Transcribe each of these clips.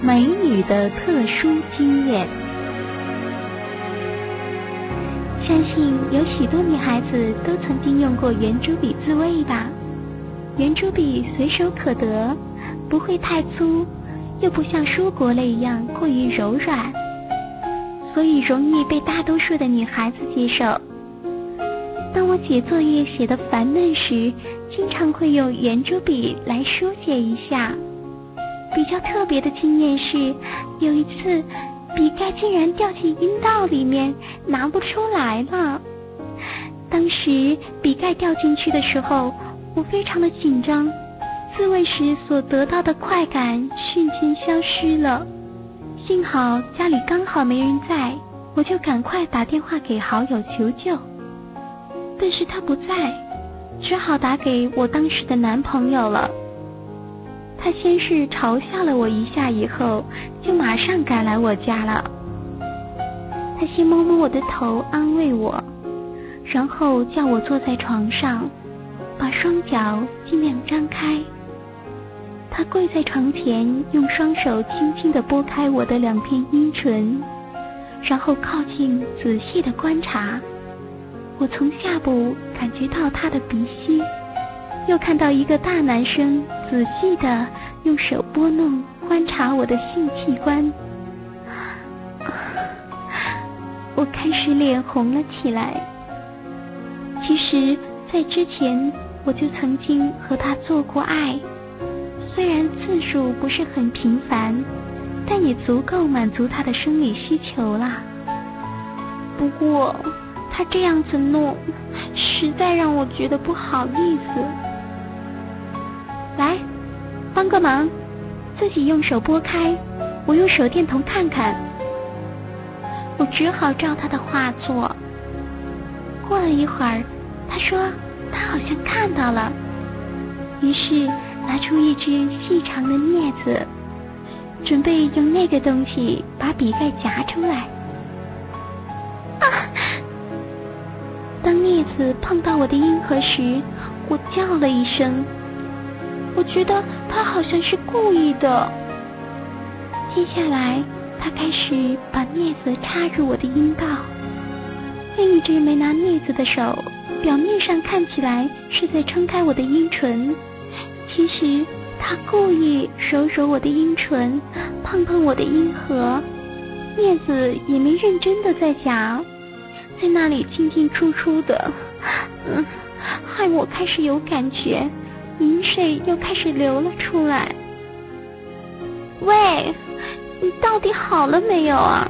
美女的特殊经验，相信有许多女孩子都曾经用过圆珠笔自慰吧。圆珠笔随手可得，不会太粗，又不像蔬果类一样过于柔软，所以容易被大多数的女孩子接受。当我写作业写得烦闷时，经常会用圆珠笔来书写一下。比较特别的经验是，有一次笔盖竟然掉进阴道里面，拿不出来了。当时笔盖掉进去的时候，我非常的紧张，自慰时所得到的快感瞬间消失了。幸好家里刚好没人在，我就赶快打电话给好友求救，但是他不在，只好打给我当时的男朋友了。他先是嘲笑了我一下，以后就马上赶来我家了。他先摸摸我的头，安慰我，然后叫我坐在床上，把双脚尽量张开。他跪在床前，用双手轻轻地拨开我的两片阴唇，然后靠近仔细的观察。我从下部感觉到他的鼻息。又看到一个大男生仔细的用手拨弄、观察我的性器官，我开始脸红了起来。其实，在之前我就曾经和他做过爱，虽然次数不是很频繁，但也足够满足他的生理需求了。不过，他这样子弄，实在让我觉得不好意思。来，帮个忙，自己用手拨开，我用手电筒看看。我只好照他的话做。过了一会儿，他说他好像看到了，于是拿出一只细长的镊子，准备用那个东西把笔盖夹出来。啊！当镊子碰到我的阴核时，我叫了一声。我觉得他好像是故意的。接下来，他开始把镊子插入我的阴道。另一只没拿镊子的手，表面上看起来是在撑开我的阴唇，其实他故意揉揉我的阴唇，碰碰我的阴核。镊子也没认真的在夹，在那里进进出出的，嗯，害我开始有感觉。饮水又开始流了出来。喂，你到底好了没有啊？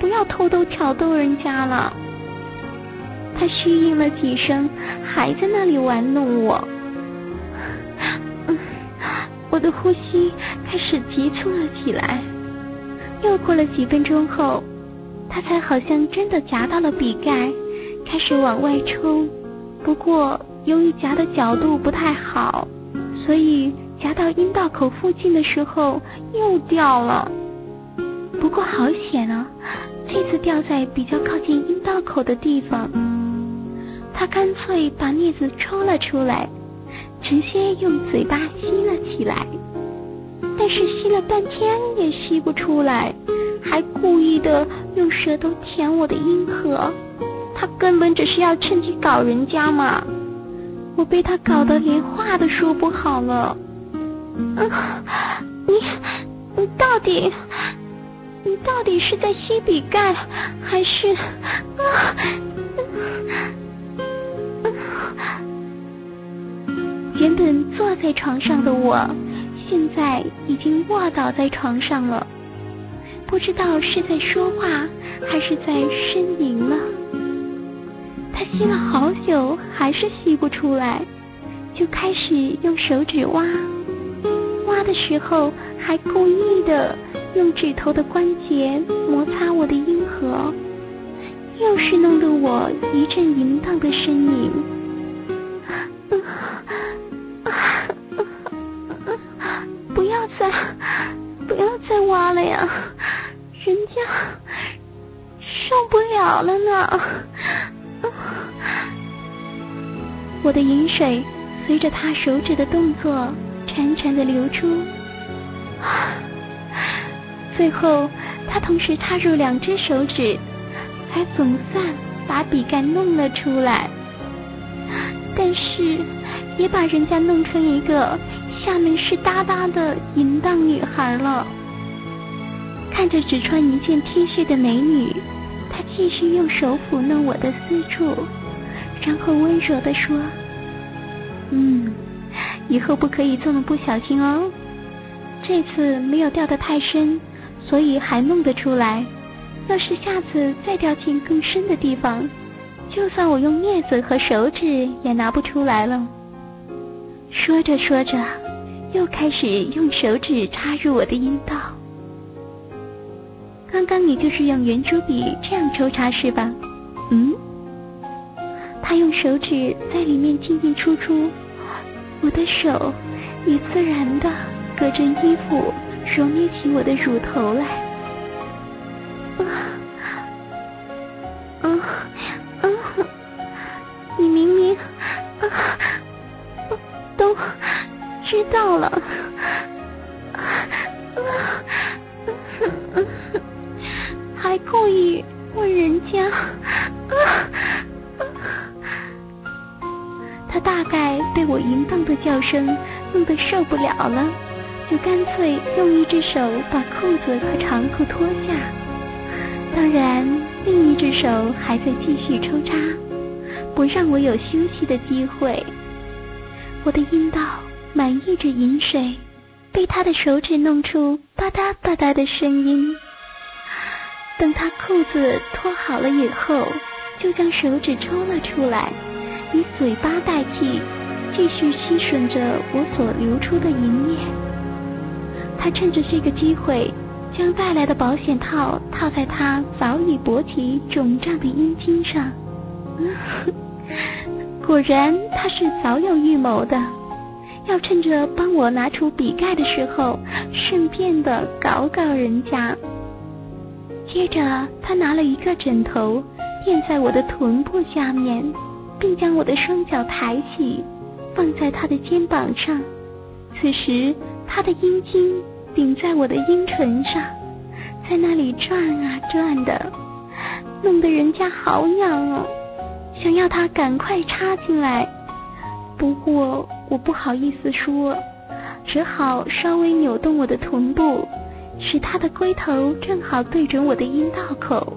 不要偷偷挑逗人家了。他虚应了几声，还在那里玩弄我。我的呼吸开始急促了起来。又过了几分钟后，他才好像真的夹到了笔盖，开始往外抽。不过。由于夹的角度不太好，所以夹到阴道口附近的时候又掉了。不过好险啊，这次掉在比较靠近阴道口的地方。他干脆把镊子抽了出来，直接用嘴巴吸了起来。但是吸了半天也吸不出来，还故意的用舌头舔我的阴核。他根本只是要趁机搞人家嘛。我被他搞得连话都说不好了。你你到底你到底是在吸笔盖还是？原本坐在床上的我，现在已经卧倒在床上了，不知道是在说话还是在呻吟了。他吸了好久，还是吸不出来，就开始用手指挖，挖的时候还故意的用指头的关节摩擦我的阴核，又是弄得我一阵淫荡的呻吟。不要再，不要再挖了呀！人家受不了了呢。我的饮水随着他手指的动作潺潺的流出，最后他同时插入两只手指，才总算把笔盖弄了出来。但是也把人家弄成一个下面湿哒哒的淫荡女孩了。看着只穿一件 T 恤的美女，他继续用手抚弄我的私处。然后温柔的说：“嗯，以后不可以这么不小心哦。这次没有掉得太深，所以还弄得出来。要是下次再掉进更深的地方，就算我用镊子和手指也拿不出来了。”说着说着，又开始用手指插入我的阴道。刚刚你就是用圆珠笔这样抽插是吧？嗯。他用手指在里面进进出出，我的手也自然的隔着衣服揉捏起我的乳头来。啊啊啊！你明明啊都知道了，还故意问人家啊！他大概被我淫荡的叫声弄得受不了了，就干脆用一只手把裤子和长裤脱下，当然另一只手还在继续抽插，不让我有休息的机会。我的阴道满溢着饮水，被他的手指弄出吧嗒吧嗒的声音。等他裤子脱好了以后，就将手指抽了出来。以嘴巴代替，继续吸吮着我所流出的淫液。他趁着这个机会，将带来的保险套套在他早已勃起肿胀的阴茎上。果然，他是早有预谋的，要趁着帮我拿出笔盖的时候，顺便的搞搞人家。接着，他拿了一个枕头垫在我的臀部下面。并将我的双脚抬起，放在他的肩膀上。此时，他的阴茎顶在我的阴唇上，在那里转啊转的，弄得人家好痒哦，想要他赶快插进来。不过我不好意思说，只好稍微扭动我的臀部，使他的龟头正好对准我的阴道口，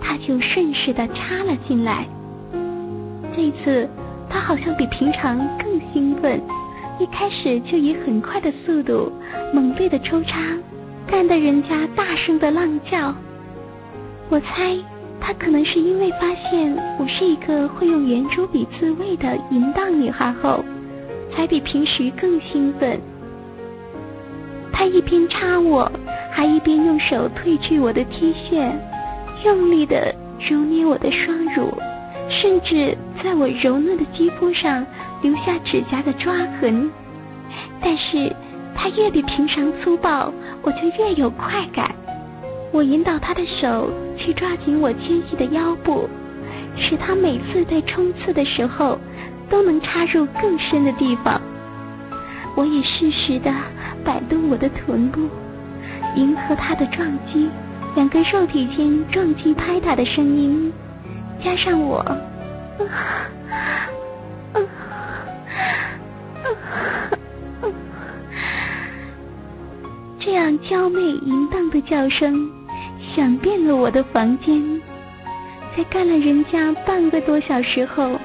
他就顺势的插了进来。这次他好像比平常更兴奋，一开始就以很快的速度猛烈的抽插，干得人家大声的浪叫。我猜他可能是因为发现我是一个会用圆珠笔自慰的淫荡女孩后，才比平时更兴奋。他一边插我，还一边用手褪去我的 T 恤，用力的揉捏我的双乳。甚至在我柔嫩的肌肤上留下指甲的抓痕，但是他越比平常粗暴，我就越有快感。我引导他的手去抓紧我纤细的腰部，使他每次在冲刺的时候都能插入更深的地方。我也适时的摆动我的臀部，迎合他的撞击，两个肉体间撞击拍打的声音。加上我，这样娇媚淫荡的叫声响遍了我的房间。在干了人家半个多小时后，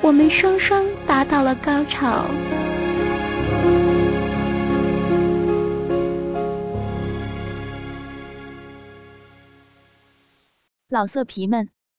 我们双双达到了高潮。老色皮们。